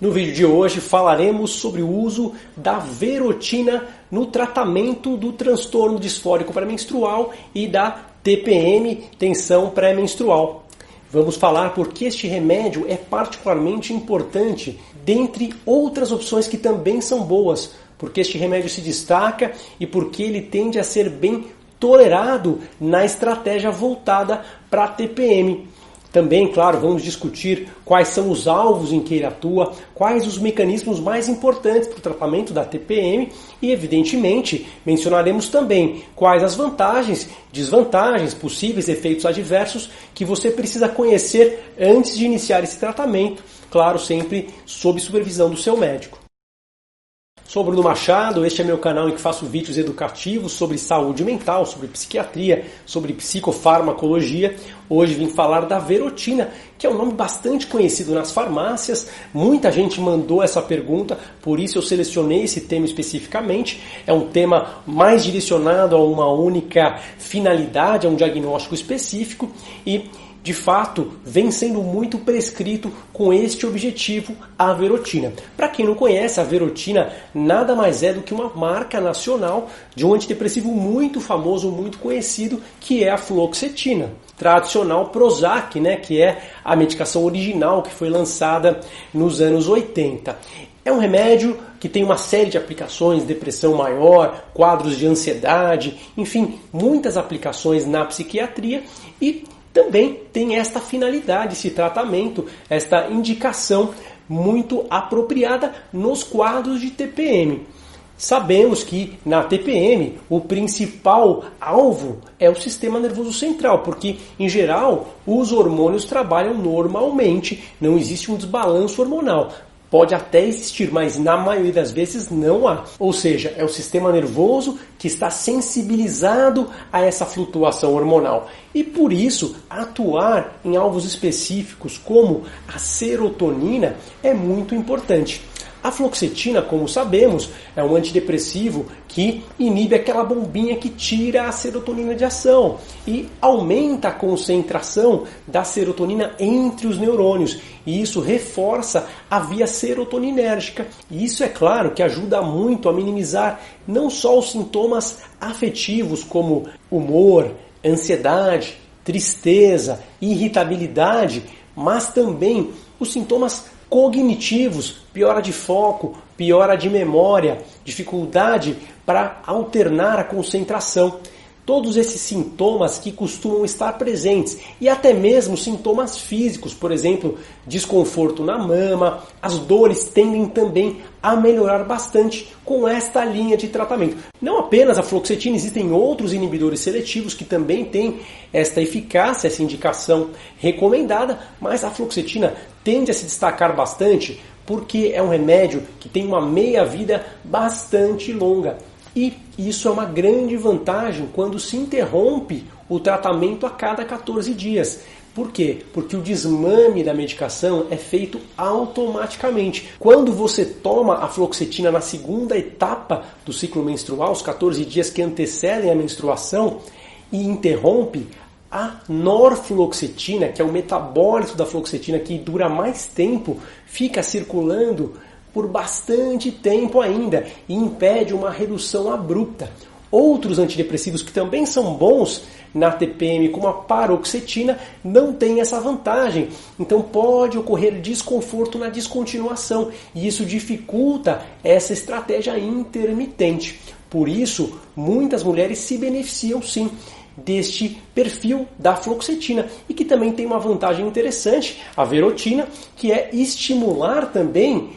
No vídeo de hoje falaremos sobre o uso da verotina no tratamento do transtorno disfórico pré-menstrual e da TPM, tensão pré-menstrual. Vamos falar porque este remédio é particularmente importante, dentre outras opções que também são boas, porque este remédio se destaca e porque ele tende a ser bem tolerado na estratégia voltada para a TPM. Também, claro, vamos discutir quais são os alvos em que ele atua, quais os mecanismos mais importantes para o tratamento da TPM e, evidentemente, mencionaremos também quais as vantagens, desvantagens, possíveis efeitos adversos que você precisa conhecer antes de iniciar esse tratamento, claro, sempre sob supervisão do seu médico. Sou Bruno Machado, este é meu canal em que faço vídeos educativos sobre saúde mental, sobre psiquiatria, sobre psicofarmacologia. Hoje vim falar da verotina, que é um nome bastante conhecido nas farmácias. Muita gente mandou essa pergunta, por isso eu selecionei esse tema especificamente. É um tema mais direcionado a uma única finalidade, a um diagnóstico específico e de fato, vem sendo muito prescrito com este objetivo a verotina. Para quem não conhece, a verotina nada mais é do que uma marca nacional de um antidepressivo muito famoso, muito conhecido, que é a fluoxetina. Tradicional Prozac, né, que é a medicação original que foi lançada nos anos 80. É um remédio que tem uma série de aplicações, depressão maior, quadros de ansiedade, enfim, muitas aplicações na psiquiatria e também tem esta finalidade, esse tratamento, esta indicação muito apropriada nos quadros de TPM. Sabemos que na TPM o principal alvo é o sistema nervoso central, porque em geral os hormônios trabalham normalmente, não existe um desbalanço hormonal. Pode até existir, mas na maioria das vezes não há. Ou seja, é o sistema nervoso que está sensibilizado a essa flutuação hormonal. E por isso, atuar em alvos específicos como a serotonina é muito importante. A fluoxetina, como sabemos, é um antidepressivo que inibe aquela bombinha que tira a serotonina de ação e aumenta a concentração da serotonina entre os neurônios. E isso reforça a via serotoninérgica. E isso é claro que ajuda muito a minimizar não só os sintomas afetivos como humor, ansiedade, tristeza, irritabilidade, mas também os sintomas cognitivos, piora de foco, piora de memória, dificuldade para alternar a concentração. Todos esses sintomas que costumam estar presentes e até mesmo sintomas físicos, por exemplo, desconforto na mama, as dores tendem também a melhorar bastante com esta linha de tratamento. Não apenas a fluoxetina, existem outros inibidores seletivos que também têm esta eficácia, essa indicação recomendada, mas a fluoxetina tende a se destacar bastante porque é um remédio que tem uma meia-vida bastante longa. E isso é uma grande vantagem quando se interrompe o tratamento a cada 14 dias. Por quê? Porque o desmame da medicação é feito automaticamente. Quando você toma a fluoxetina na segunda etapa do ciclo menstrual, os 14 dias que antecedem a menstruação, e interrompe, a norfluoxetina, que é o metabólito da fluoxetina que dura mais tempo, fica circulando por bastante tempo ainda e impede uma redução abrupta. Outros antidepressivos que também são bons na TPM, como a paroxetina, não têm essa vantagem. Então pode ocorrer desconforto na descontinuação e isso dificulta essa estratégia intermitente. Por isso, muitas mulheres se beneficiam sim deste perfil da fluoxetina e que também tem uma vantagem interessante, a verotina, que é estimular também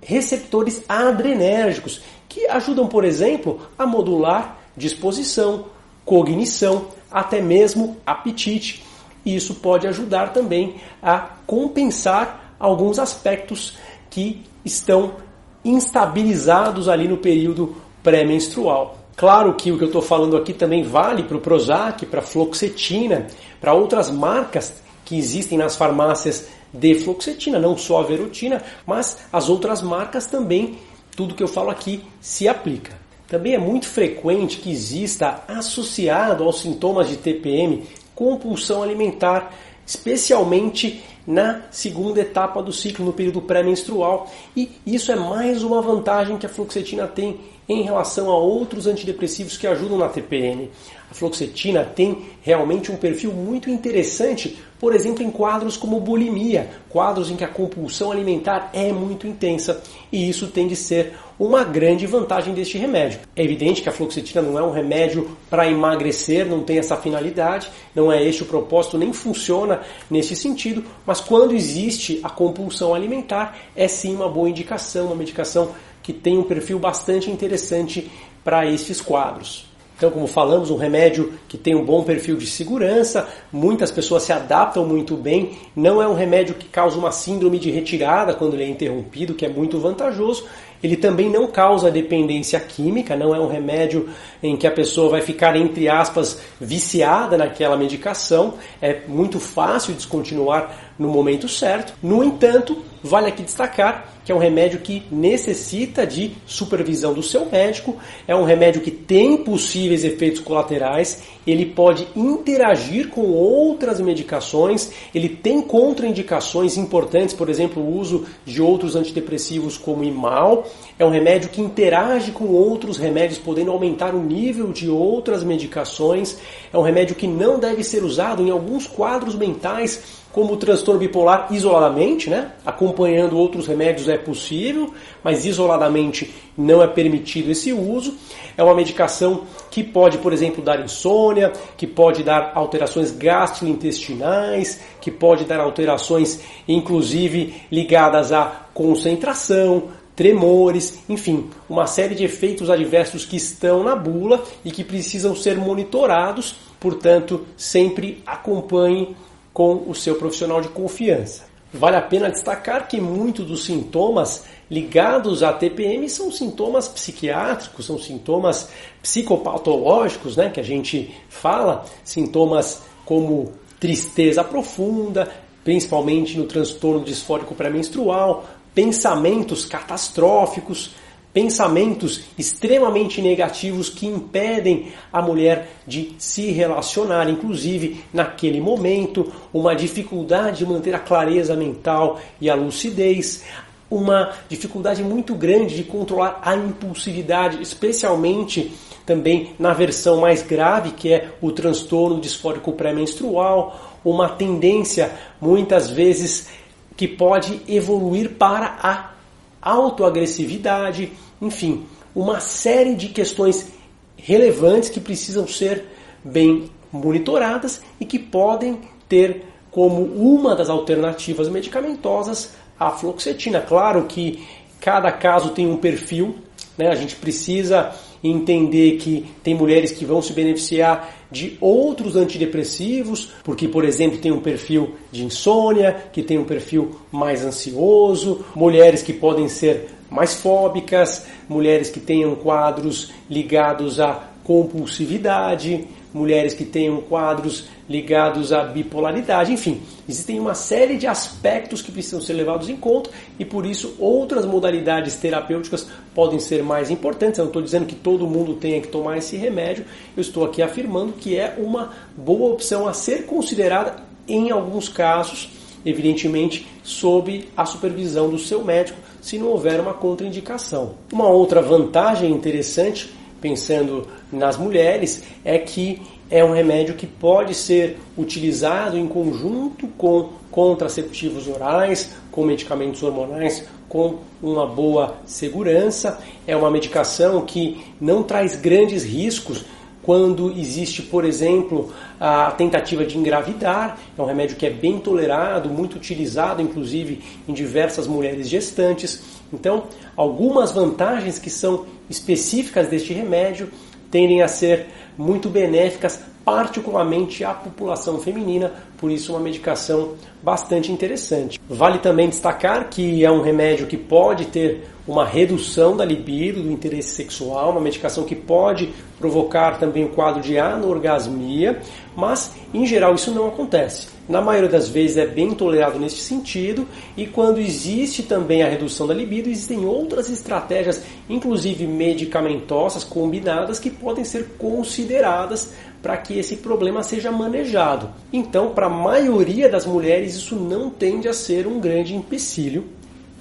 receptores adrenérgicos, que ajudam, por exemplo, a modular disposição, cognição, até mesmo apetite. E isso pode ajudar também a compensar alguns aspectos que estão instabilizados ali no período pré-menstrual. Claro que o que eu estou falando aqui também vale para o Prozac, para a fluoxetina, para outras marcas que existem nas farmácias de fluoxetina, não só a verotina, mas as outras marcas também, tudo que eu falo aqui se aplica. Também é muito frequente que exista associado aos sintomas de TPM compulsão alimentar, especialmente na segunda etapa do ciclo, no período pré-menstrual. E isso é mais uma vantagem que a fluoxetina tem em relação a outros antidepressivos que ajudam na TPM. A fluoxetina tem realmente um perfil muito interessante, por exemplo, em quadros como bulimia, quadros em que a compulsão alimentar é muito intensa, e isso tem de ser uma grande vantagem deste remédio. É evidente que a fluoxetina não é um remédio para emagrecer, não tem essa finalidade, não é este o propósito, nem funciona nesse sentido, mas quando existe a compulsão alimentar, é sim uma boa indicação, uma medicação que tem um perfil bastante interessante para esses quadros. Então, como falamos, um remédio que tem um bom perfil de segurança, muitas pessoas se adaptam muito bem, não é um remédio que causa uma síndrome de retirada quando ele é interrompido, que é muito vantajoso. Ele também não causa dependência química, não é um remédio em que a pessoa vai ficar, entre aspas, viciada naquela medicação. É muito fácil descontinuar no momento certo. No entanto, vale aqui destacar que é um remédio que necessita de supervisão do seu médico, é um remédio que tem possíveis efeitos colaterais, ele pode interagir com outras medicações, ele tem contraindicações importantes, por exemplo, o uso de outros antidepressivos como imal, é um remédio que interage com outros remédios, podendo aumentar o nível de outras medicações, é um remédio que não deve ser usado em alguns quadros mentais como o transtorno bipolar isoladamente, né? acompanhando outros remédios é possível, mas isoladamente não é permitido esse uso. É uma medicação que pode, por exemplo, dar insônia, que pode dar alterações gastrointestinais, que pode dar alterações, inclusive ligadas à concentração, tremores, enfim, uma série de efeitos adversos que estão na bula e que precisam ser monitorados, portanto, sempre acompanhe com o seu profissional de confiança. Vale a pena destacar que muitos dos sintomas ligados à TPM são sintomas psiquiátricos, são sintomas psicopatológicos, né, que a gente fala, sintomas como tristeza profunda, principalmente no transtorno disfórico pré-menstrual, pensamentos catastróficos, pensamentos extremamente negativos que impedem a mulher de se relacionar, inclusive naquele momento, uma dificuldade de manter a clareza mental e a lucidez, uma dificuldade muito grande de controlar a impulsividade, especialmente também na versão mais grave, que é o transtorno disfórico pré-menstrual, uma tendência muitas vezes que pode evoluir para a autoagressividade, enfim, uma série de questões relevantes que precisam ser bem monitoradas e que podem ter como uma das alternativas medicamentosas a fluoxetina. Claro que cada caso tem um perfil, né? a gente precisa entender que tem mulheres que vão se beneficiar de outros antidepressivos, porque, por exemplo, tem um perfil de insônia, que tem um perfil mais ansioso, mulheres que podem ser mais fóbicas, mulheres que tenham quadros ligados à compulsividade, mulheres que tenham quadros ligados à bipolaridade, enfim, existem uma série de aspectos que precisam ser levados em conta e por isso outras modalidades terapêuticas podem ser mais importantes. Eu não estou dizendo que todo mundo tenha que tomar esse remédio, eu estou aqui afirmando que é uma boa opção a ser considerada em alguns casos, evidentemente sob a supervisão do seu médico, se não houver uma contraindicação. Uma outra vantagem interessante pensando nas mulheres é que é um remédio que pode ser utilizado em conjunto com contraceptivos orais, com medicamentos hormonais com uma boa segurança. É uma medicação que não traz grandes riscos quando existe, por exemplo, a tentativa de engravidar. É um remédio que é bem tolerado, muito utilizado, inclusive em diversas mulheres gestantes. Então, algumas vantagens que são específicas deste remédio tendem a ser muito benéficas, particularmente à população feminina, por isso uma medicação bastante interessante. Vale também destacar que é um remédio que pode ter uma redução da libido, do interesse sexual, uma medicação que pode provocar também o quadro de anorgasmia, mas em geral isso não acontece. Na maioria das vezes é bem tolerado nesse sentido, e quando existe também a redução da libido, existem outras estratégias, inclusive medicamentosas combinadas, que podem ser consideradas para que esse problema seja manejado. Então, para a maioria das mulheres isso não tende a ser um grande empecilho,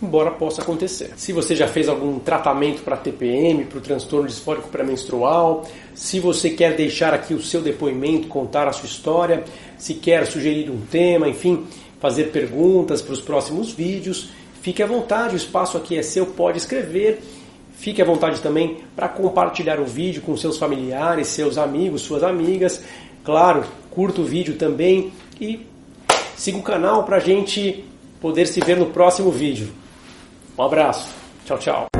embora possa acontecer. Se você já fez algum tratamento para TPM, para o transtorno disfórico pré-menstrual, se você quer deixar aqui o seu depoimento, contar a sua história, se quer sugerir um tema, enfim, fazer perguntas para os próximos vídeos, fique à vontade, o espaço aqui é seu, pode escrever. Fique à vontade também para compartilhar o vídeo com seus familiares, seus amigos, suas amigas. Claro, curta o vídeo também e siga o canal para a gente poder se ver no próximo vídeo. Um abraço. Tchau, tchau.